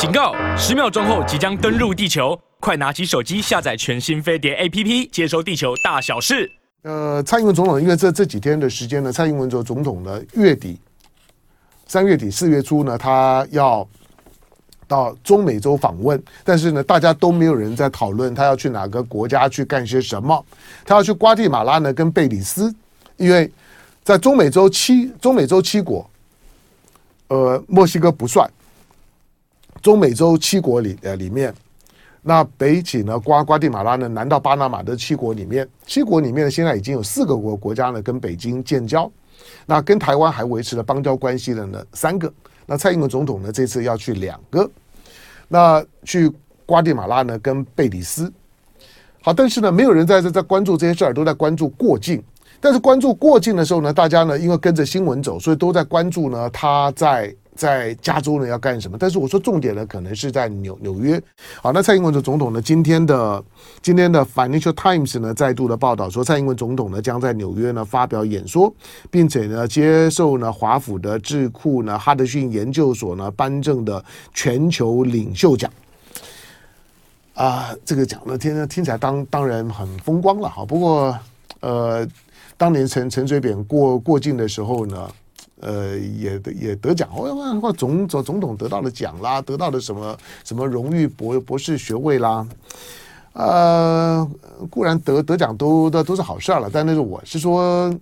警告！十秒钟后即将登陆地球，快拿起手机下载全新飞碟 APP，接收地球大小事。呃，蔡英文总统因为这这几天的时间呢，蔡英文总总统呢，月底三月底四月初呢，他要到中美洲访问，但是呢，大家都没有人在讨论他要去哪个国家去干些什么。他要去瓜地马拉呢，跟贝里斯，因为在中美洲七中美洲七国。呃，墨西哥不算。中美洲七国里呃里面，那北起呢瓜瓜地马拉呢，南到巴拿马的七国里面，七国里面呢现在已经有四个国国家呢跟北京建交，那跟台湾还维持了邦交关系的呢三个，那蔡英文总统呢这次要去两个，那去瓜地马拉呢跟贝里斯，好，但是呢没有人在这在关注这些事儿，都在关注过境。但是关注过境的时候呢，大家呢因为跟着新闻走，所以都在关注呢他在在加州呢要干什么。但是我说重点呢可能是在纽纽约。好，那蔡英文的总统呢今天的今天的 Financial Times 呢再度的报道说，蔡英文总统呢将在纽约呢发表演说，并且呢接受呢华府的智库呢哈德逊研究所呢颁证的全球领袖奖。啊，这个奖呢听听起来当当然很风光了哈。不过呃。当年陈陈水扁过过境的时候呢，呃，也也得奖，或总总总统得到了奖啦，得到了什么什么荣誉博博士学位啦，呃，固然得得奖都都都是好事儿了，但那是我是说，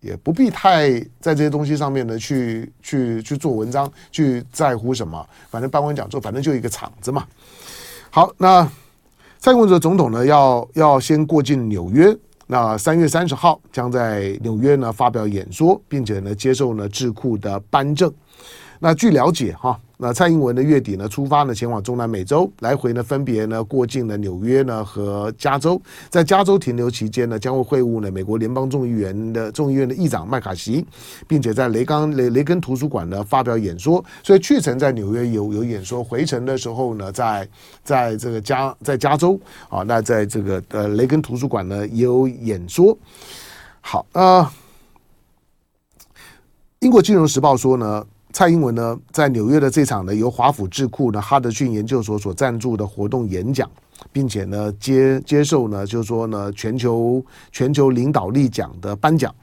也不必太在这些东西上面呢去去去做文章，去在乎什么，反正颁完奖之后，反正就一个场子嘛。好，那蔡英文总统呢，要要先过境纽约。那三月三十号将在纽约呢发表演说，并且呢接受呢智库的颁证。那据了解哈，那蔡英文的月底呢出发呢前往中南美洲，来回呢分别呢过境了纽约呢和加州，在加州停留期间呢将会会晤呢美国联邦众议员的众议院的议长麦卡锡，并且在雷刚雷雷根图书馆呢发表演说。所以去程在纽约有有演说，回程的时候呢在在这个加在加州啊，那在这个呃雷根图书馆呢也有演说。好啊，呃，英国金融时报说呢。蔡英文呢，在纽约的这场呢，由华府智库呢哈德逊研究所所赞助的活动演讲，并且呢接接受呢，就是说呢全球全球领导力奖的颁奖。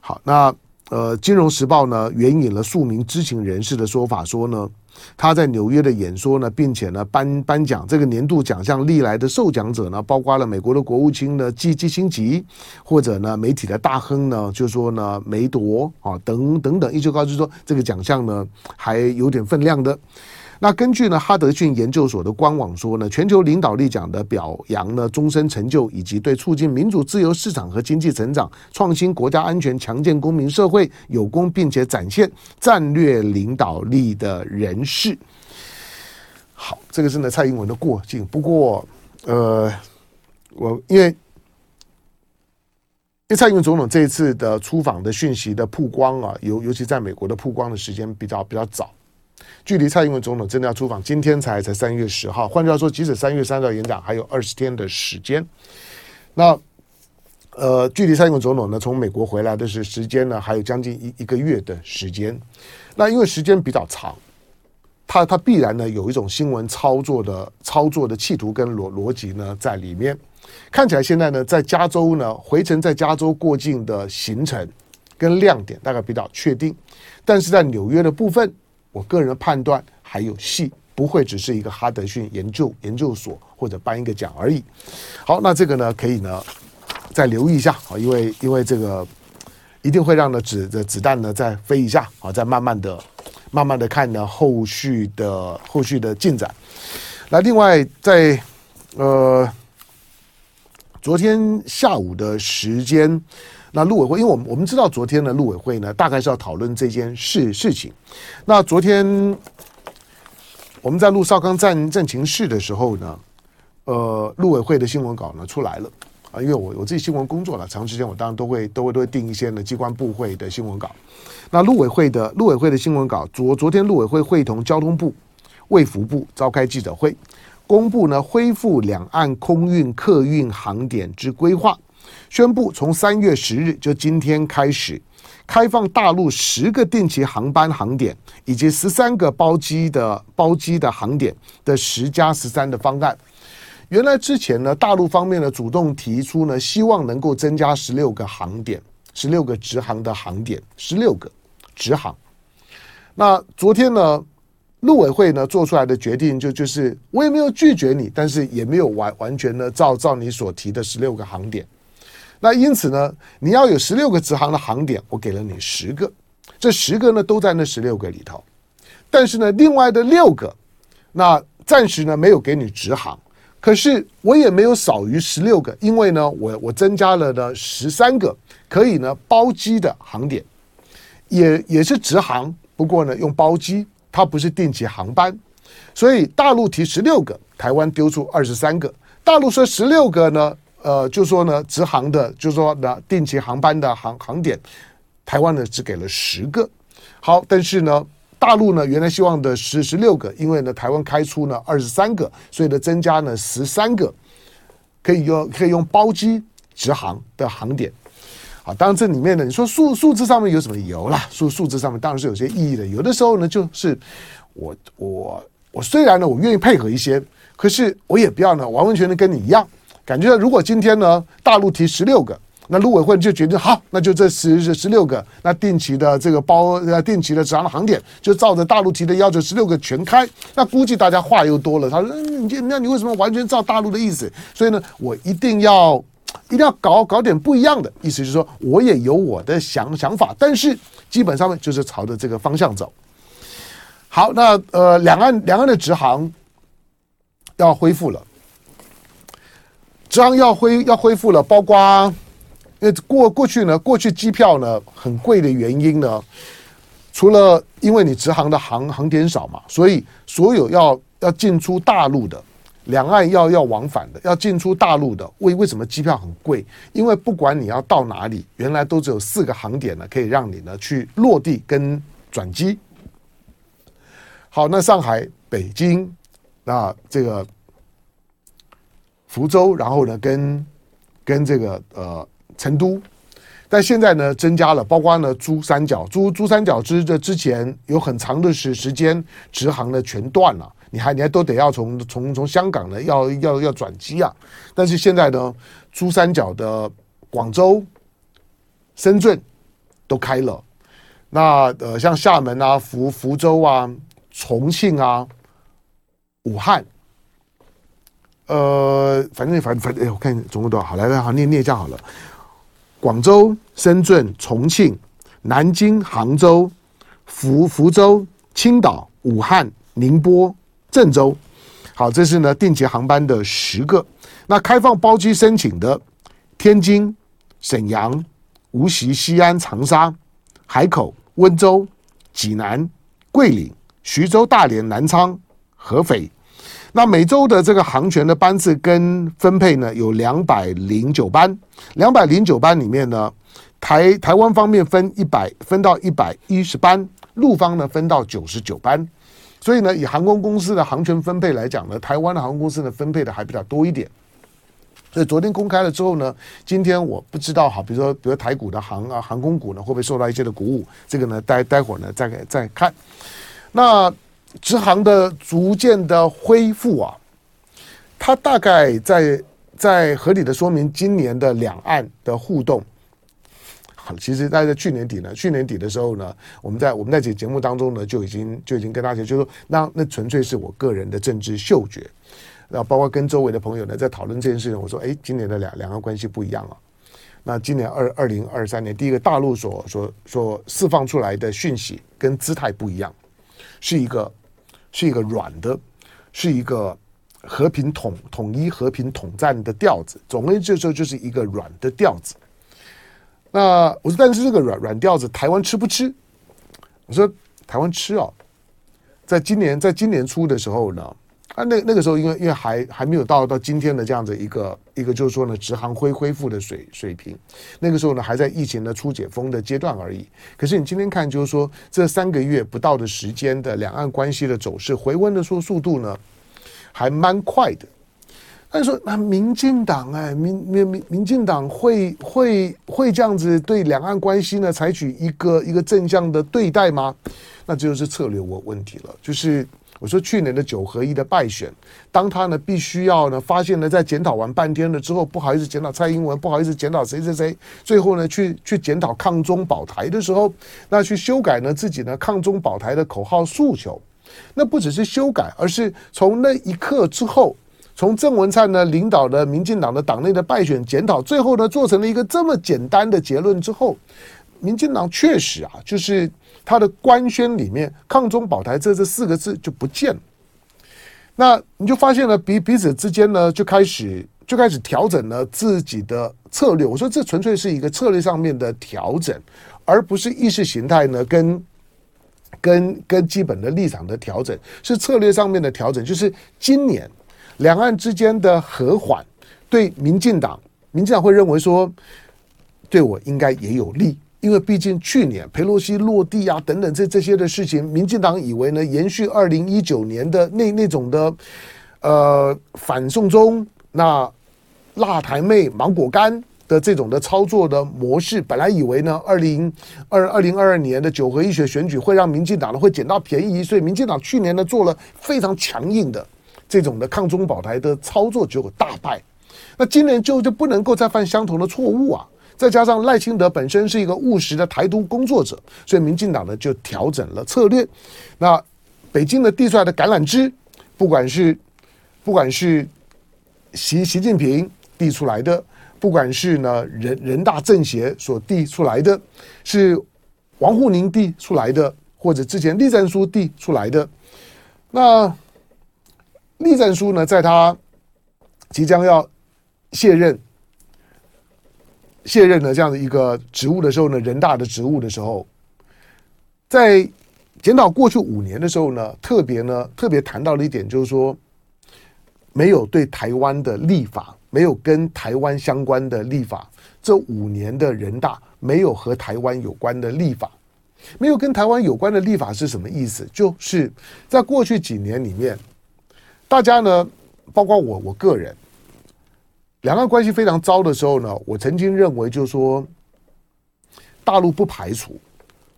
好，那呃，《金融时报》呢援引了数名知情人士的说法说呢。他在纽约的演说呢，并且呢颁颁奖这个年度奖项历来的受奖者呢，包括了美国的国务卿呢基基辛吉，或者呢媒体的大亨呢，就说呢梅铎啊等等等，一直告知说这个奖项呢还有点分量的。那根据呢哈德逊研究所的官网说呢，全球领导力奖的表扬呢终身成就以及对促进民主自由市场和经济成长、创新国家安全、强健公民社会有功，并且展现战略领导力的人士。好，这个是呢蔡英文的过境。不过，呃，我因为因为蔡英文总统这一次的出访的讯息的曝光啊，尤尤其在美国的曝光的时间比较比较早。距离蔡英文总统真的要出访，今天才才三月十号。换句话说，即使三月三号演讲还有二十天的时间。那呃，距离蔡英文总统呢从美国回来的是时间呢，还有将近一一个月的时间。那因为时间比较长，他他必然呢有一种新闻操作的操作的企图跟逻逻辑呢在里面。看起来现在呢在加州呢回程在加州过境的行程跟亮点大概比较确定，但是在纽约的部分。我个人的判断还有戏，不会只是一个哈德逊研究研究所或者颁一个奖而已。好，那这个呢，可以呢再留意一下啊，因为因为这个一定会让呢子的子弹呢再飞一下啊，再慢慢的慢慢的看呢后续的后续的进展。那另外在呃昨天下午的时间。那陆委会，因为我们我们知道昨天的陆委会呢，大概是要讨论这件事事情。那昨天我们在录少康战战情室的时候呢，呃，陆委会的新闻稿呢出来了啊，因为我我自己新闻工作了长时间，我当然都会都会都会订一些呢机关部会的新闻稿。那陆委会的陆委会的新闻稿，昨昨天陆委会会同交通部、卫福部召开记者会，公布呢恢复两岸空运客运航点之规划。宣布从三月十日，就今天开始，开放大陆十个定期航班航点以及十三个包机的包机的航点的十加十三的方案。原来之前呢，大陆方面呢主动提出呢，希望能够增加十六个航点，十六个直航的航点，十六个直航。那昨天呢，陆委会呢做出来的决定就就是，我也没有拒绝你，但是也没有完完全的照照你所提的十六个航点。那因此呢，你要有十六个直航的航点，我给了你十个，这十个呢都在那十六个里头。但是呢，另外的六个，那暂时呢没有给你直航。可是我也没有少于十六个，因为呢，我我增加了呢十三个可以呢包机的航点，也也是直航，不过呢用包机，它不是定期航班，所以大陆提十六个，台湾丢出二十三个。大陆说十六个呢，呃，就说呢直航的，就说呢定期航班的航航点，台湾呢只给了十个。好，但是呢。大陆呢，原来希望的十十六个，因为呢，台湾开出呢二十三个，所以呢，增加呢十三个，可以用可以用包机直航的航点。啊，当然这里面呢，你说数数字上面有什么理由啦？数数字上面当然是有些意义的。有的时候呢，就是我我我虽然呢，我愿意配合一些，可是我也不要呢完完全全跟你一样。感觉如果今天呢，大陆提十六个。那陆委会就决定好，那就这十十六个，那定期的这个包呃定期的直航的航点，就照着大陆提的要求十六个全开。那估计大家话又多了，他说：“嗯，你那你为什么完全照大陆的意思？”所以呢，我一定要一定要搞搞点不一样的意思，就是说我也有我的想想法，但是基本上面就是朝着这个方向走。好，那呃，两岸两岸的直航要恢复了，直航要恢要恢复了，包括。那过过去呢？过去机票呢很贵的原因呢，除了因为你直航的航航点少嘛，所以所有要要进出大陆的两岸要要往返的要进出大陆的，为为什么机票很贵？因为不管你要到哪里，原来都只有四个航点呢，可以让你呢去落地跟转机。好，那上海、北京，那这个福州，然后呢跟跟这个呃。成都，但现在呢，增加了，包括呢，珠三角，珠珠三角之这之前有很长的时时间直航呢全断了，你还你还都得要从从从香港呢要要要转机啊，但是现在呢，珠三角的广州、深圳都开了，那呃像厦门啊、福福州啊、重庆啊、武汉。呃，反正反正反正，哎，我看总共多少？好，来来，好念念一下好了。广州、深圳、重庆、南京、杭州、福福州、青岛、武汉、宁波、郑州，好，这是呢定期航班的十个。那开放包机申请的，天津、沈阳、无锡、西安、长沙、海口、温州、济南、桂林、徐州、大连、南昌、合肥。那每周的这个航权的班次跟分配呢，有两百零九班，两百零九班里面呢，台台湾方面分一百分到一百一十班，陆方呢分到九十九班，所以呢，以航空公司的航权分配来讲呢，台湾的航空公司呢分配的还比较多一点。所以昨天公开了之后呢，今天我不知道哈，比如说比如台股的航啊航空股呢会不会受到一些的鼓舞，这个呢待待会儿呢再再看。那。直航的逐渐的恢复啊，它大概在在合理的说明今年的两岸的互动。好，其实大家在去年底呢，去年底的时候呢，我们在我们在这节目当中呢，就已经就已经跟大家就说，那那纯粹是我个人的政治嗅觉，然后包括跟周围的朋友呢在讨论这件事情，我说，哎，今年的两两岸关系不一样了。那今年二二零二三年，第一个大陆所所所释放出来的讯息跟姿态不一样，是一个。是一个软的，是一个和平统统一、和平统战的调子。总而言之，这时候就是一个软的调子。那我说，但是这个软软调子，台湾吃不吃？我说，台湾吃哦，在今年，在今年初的时候呢。啊，那那个时候，因为因为还还没有到到今天的这样子一个一个，就是说呢，直航恢恢复的水水平。那个时候呢，还在疫情的初解封的阶段而已。可是你今天看，就是说这三个月不到的时间的两岸关系的走势回温的说速度呢，还蛮快的。他说：“那民进党哎，民民民民进党会会会这样子对两岸关系呢采取一个一个正向的对待吗？那这就是策略问问题了。就是我说去年的九合一的败选，当他呢必须要呢发现呢在检讨完半天了之后，不好意思检讨蔡英文，不好意思检讨谁谁谁，最后呢去去检讨抗中保台的时候，那去修改呢自己呢抗中保台的口号诉求，那不只是修改，而是从那一刻之后。”从郑文灿呢领导的民进党的党内的败选检讨，最后呢做成了一个这么简单的结论之后，民进党确实啊，就是他的官宣里面“抗中保台”这这四个字就不见了。那你就发现了彼彼此之间呢就开始就开始调整了自己的策略。我说这纯粹是一个策略上面的调整，而不是意识形态呢跟跟跟基本的立场的调整，是策略上面的调整。就是今年。两岸之间的和缓，对民进党，民进党会认为说，对我应该也有利，因为毕竟去年裴洛西落地啊等等这这些的事情，民进党以为呢延续二零一九年的那那种的，呃反送中那辣台妹芒果干的这种的操作的模式，本来以为呢二零二二零二二年的九合一选选举会让民进党呢会捡到便宜，所以民进党去年呢做了非常强硬的。这种的抗中保台的操作结果大败，那今年就就不能够再犯相同的错误啊！再加上赖清德本身是一个务实的台独工作者，所以民进党呢就调整了策略。那北京的递出来的橄榄枝，不管是不管是习习近平递出来的，不管是呢人人大政协所递出来的，是王沪宁递出来的，或者之前栗战书递出来的，那。栗战书呢，在他即将要卸任、卸任的这样的一个职务的时候呢，人大的职务的时候，在检讨过去五年的时候呢，特别呢特别谈到了一点，就是说没有对台湾的立法，没有跟台湾相关的立法，这五年的人大没有和台湾有关的立法，没有跟台湾有关的立法是什么意思？就是在过去几年里面。大家呢，包括我，我个人，两岸关系非常糟的时候呢，我曾经认为，就是说，大陆不排除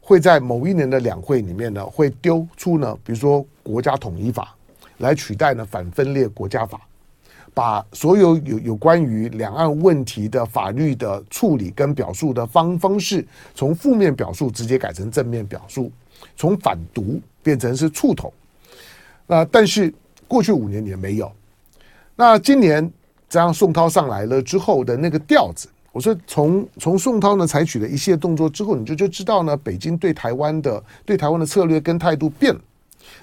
会在某一年的两会里面呢，会丢出呢，比如说国家统一法来取代呢反分裂国家法，把所有有有关于两岸问题的法律的处理跟表述的方方式，从负面表述直接改成正面表述，从反独变成是促统。那但是。过去五年也没有，那今年这样宋涛上来了之后的那个调子，我说从从宋涛呢采取了一系列动作之后，你就就知道呢，北京对台湾的对台湾的策略跟态度变了。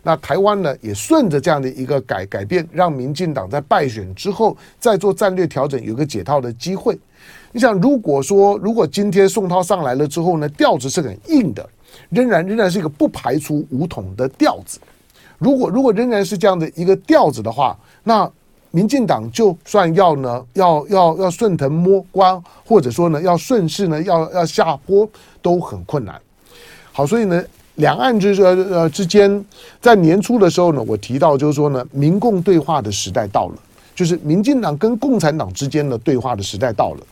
那台湾呢也顺着这样的一个改改变，让民进党在败选之后再做战略调整，有个解套的机会。你想，如果说如果今天宋涛上来了之后呢，调子是很硬的，仍然仍然是一个不排除武统的调子。如果如果仍然是这样的一个调子的话，那民进党就算要呢，要要要顺藤摸瓜，或者说呢，要顺势呢，要要下坡，都很困难。好，所以呢，两岸之呃呃之间，在年初的时候呢，我提到就是说呢，民共对话的时代到了，就是民进党跟共产党之间的对话的时代到了。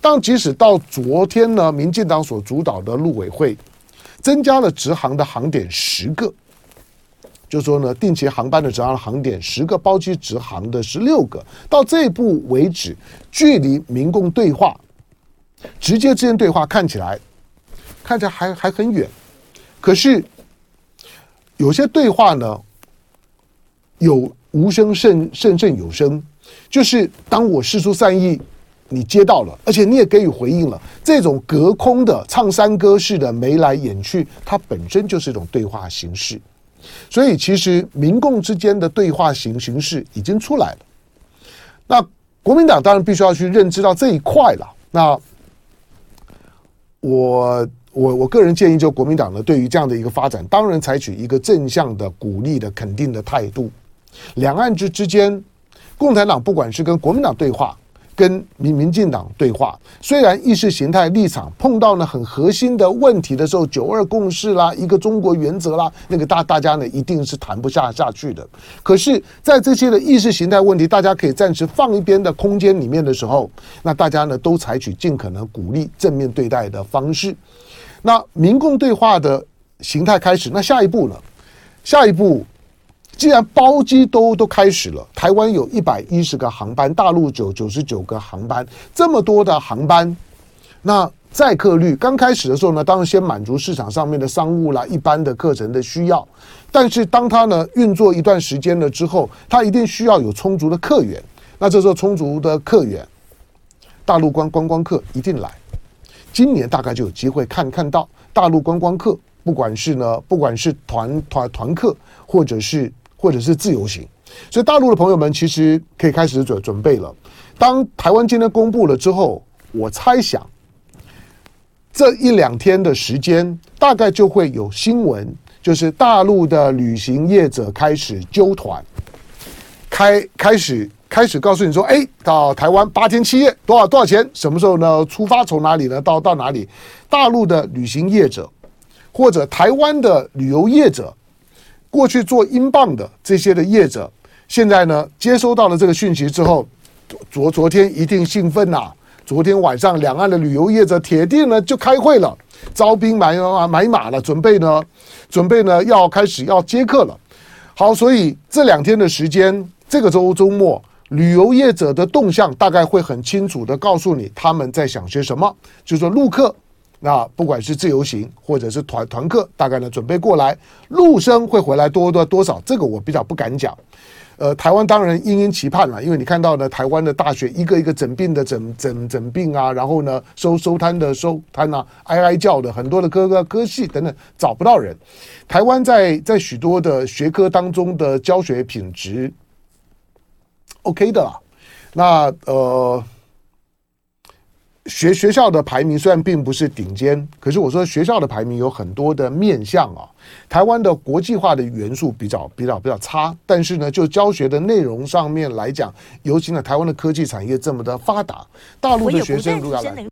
但即使到昨天呢，民进党所主导的陆委会增加了直航的航点十个。就说呢，定期航班的直航航点十个，包机直航的十六个。到这一步为止，距离民共对话直接之间对话看起来看起来还还很远。可是有些对话呢，有无声胜胜胜有声，就是当我释出善意，你接到了，而且你也给予回应了。这种隔空的唱山歌式的眉来眼去，它本身就是一种对话形式。所以，其实民共之间的对话形形式已经出来了。那国民党当然必须要去认知到这一块了。那我我我个人建议，就国民党呢，对于这样的一个发展，当然采取一个正向的、鼓励的、肯定的态度。两岸之之间，共产党不管是跟国民党对话，跟民民进党对话，虽然意识形态立场碰到呢很核心的问题的时候，九二共识啦，一个中国原则啦，那个大大家呢一定是谈不下下去的。可是，在这些的意识形态问题，大家可以暂时放一边的空间里面的时候，那大家呢都采取尽可能鼓励正面对待的方式。那民共对话的形态开始，那下一步呢？下一步。既然包机都都开始了，台湾有一百一十个航班，大陆九九十九个航班，这么多的航班，那载客率刚开始的时候呢，当然先满足市场上面的商务啦、一般的课程的需要，但是当它呢运作一段时间了之后，它一定需要有充足的客源，那这时候充足的客源，大陆观观光客一定来，今年大概就有机会看看到大陆观光客，不管是呢，不管是团团团客或者是。或者是自由行，所以大陆的朋友们其实可以开始准准备了。当台湾今天公布了之后，我猜想这一两天的时间，大概就会有新闻，就是大陆的旅行业者开始揪团，开开始开始告诉你说，哎，到台湾八天七夜多少多少钱？什么时候呢？出发从哪里呢？到到哪里？大陆的旅行业者或者台湾的旅游业者。过去做英镑的这些的业者，现在呢接收到了这个讯息之后，昨昨天一定兴奋呐！昨天晚上两岸的旅游业者铁定呢就开会了，招兵买马买马了，准备呢准备呢要开始要接客了。好，所以这两天的时间，这个周周末旅游业者的动向大概会很清楚的告诉你他们在想些什么，就是说陆客。那不管是自由行或者是团团客，大概呢准备过来，陆生会回来多多多少？这个我比较不敢讲。呃，台湾当然殷殷期盼了，因为你看到呢，台湾的大学一个一个整病的整整整病啊，然后呢收收摊的收摊啊，哀哀叫的很多的科科科系等等找不到人。台湾在在许多的学科当中的教学品质 OK 的啦。那呃。学学校的排名虽然并不是顶尖，可是我说学校的排名有很多的面向啊。台湾的国际化的元素比较比较比较差，但是呢，就教学的内容上面来讲，尤其呢，台湾的科技产业这么的发达，大陆的学生如果要来。